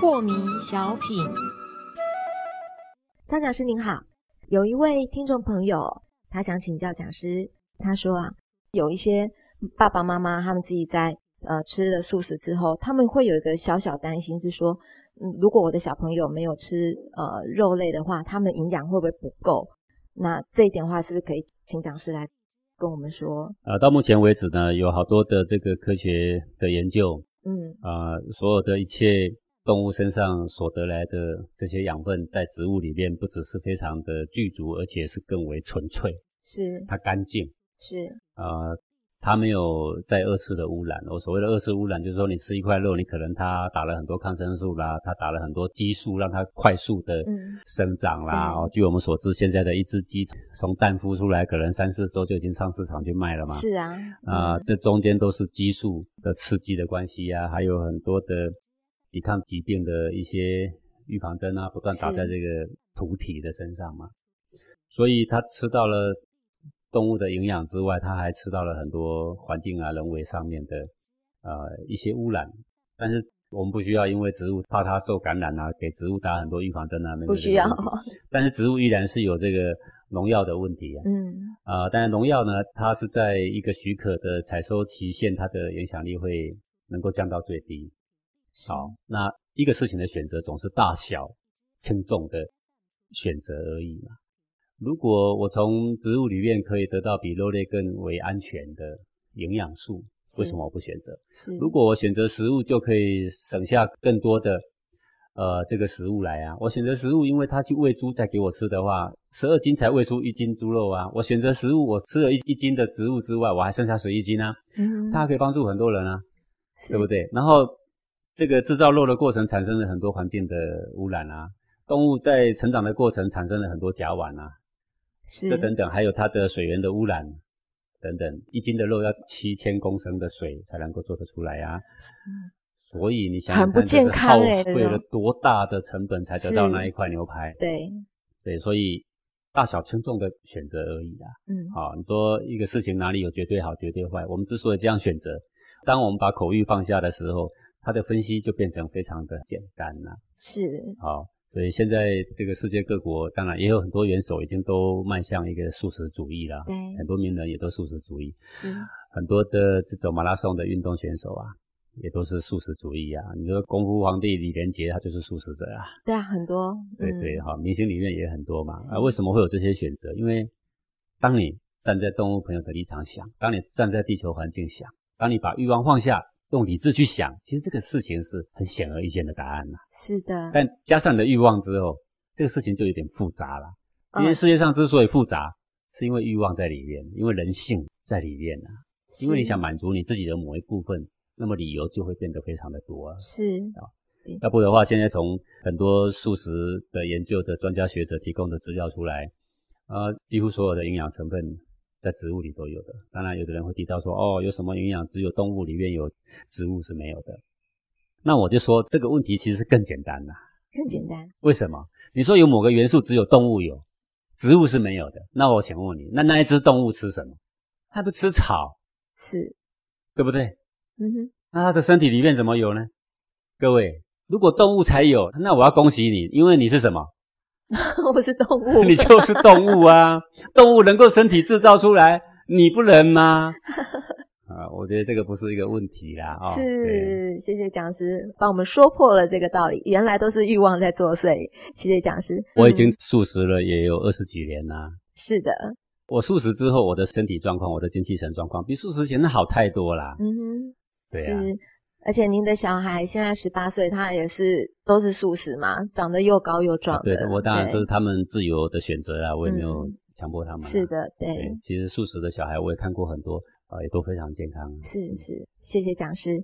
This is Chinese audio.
破迷小品，张讲师您好，有一位听众朋友，他想请教讲师，他说啊，有一些爸爸妈妈他们自己在呃吃了素食之后，他们会有一个小小担心，是说，嗯，如果我的小朋友没有吃呃肉类的话，他们营养会不会不够？那这一点的话，是不是可以请讲师来跟我们说？呃，到目前为止呢，有好多的这个科学的研究，嗯啊、所有的一切动物身上所得来的这些养分，在植物里面不只是非常的具足，而且是更为纯粹，是它干净，是呃，它没有在二次的污染。我所谓的二次污染，就是说你吃一块肉，你可能它打了很多抗生素啦，它打了很多激素，让它快速的嗯生长啦。嗯哦，据我们所知，现在的一只鸡从蛋孵出来，可能三四周就已经上市场去卖了嘛。是啊啊、嗯这中间都是激素的刺激的关系呀、还有很多的抵抗疾病的一些预防针啊，不断打在这个土体的身上嘛。所以它吃到了动物的营养之外，它还吃到了很多环境啊、人为上面的呃一些污染。但是我们不需要因为植物怕它受感染啊，给植物打很多预防针啊，没有不需要，但是植物依然是有这个农药的问题啊。嗯啊，但是农药呢，它是在一个许可的采收期限，它的影响力会能够降到最低。好，那一个事情的选择总是大小轻重的选择而已嘛。如果我从植物里面可以得到比肉类更为安全的营养素，为什么我不选择？是如果我选择食物，就可以省下更多的呃这个食物来啊。我选择食物，因为它去喂猪再给我吃的话，十二斤才喂出一斤猪肉啊。我选择食物，我吃了一一斤的植物之外，我还剩下十一斤啊，嗯它还可以帮助很多人啊，是对不对？然后这个制造肉的过程产生了很多环境的污染啊，动物在成长的过程产生了很多甲烷啊，是这等等，还有它的水源的污染等等，一斤的肉要七千公升的水才能够做得出来啊。所以你想很不健康欸费了多大的成本才得到那一块牛排？对对，所以大小轻重的选择而已啊。嗯好，你说一个事情哪里有绝对好、绝对坏？我们之所以这样选择，当我们把口欲放下的时候，它的分析就变成非常的简单了。是好，所以现在这个世界各国，当然也有很多元首已经都迈向一个素食主义了，对很多名人也都素食主义，是很多的这种马拉松的运动选手啊，也都是素食主义啊。你说功夫皇帝李连杰，他就是素食者啊。对啊很多嗯对对，哈，明星里面也很多嘛。是啊，为什么会有这些选择？因为当你站在动物朋友的立场想，当你站在地球环境想，当你把欲望放下，用理智去想，其实这个事情是很显而易见的答案啦。是的但加上你的欲望之后，这个事情就有点复杂了。今天嗯世界上之所以复杂，是因为欲望在里面，因为人性在里面啊。因为你想满足你自己的某一部分，那么理由就会变得非常的多啊。是要不的话，现在从很多素食的研究的专家学者提供的资料出来，呃，几乎所有的营养成分在植物里都有的。当然，有的人会提到说，哦，有什么营养只有动物里面有，植物是没有的。那我就说这个问题其实是更简单的。更简单为什么？你说有某个元素只有动物有，植物是没有的。那我请问你，那那一只动物吃什么？它不吃草，是对不对？嗯哼那它的身体里面怎么有呢？各位，如果动物才有，那我要恭喜你，因为你是什么？我是动物你就是动物啊！动物能够身体制造出来，你不能吗？啊，我觉得这个不是一个问题啦。哦，是，谢谢讲师帮我们说破了这个道理，原来都是欲望在作祟。谢谢讲师，我已经嗯素食了也有二十几年啦。是的，我素食之后，我的身体状况、我的精气神状况比素食前好太多啦。嗯哼，对啊，是。而且您的小孩现在十八岁，他也是都是素食嘛，长得又高又壮的。对，我当然是他们自由的选择啦，我也没有嗯强迫他们啦。是的，对，对，其实素食的小孩我也看过很多，呃，也都非常健康。是是，谢谢讲师。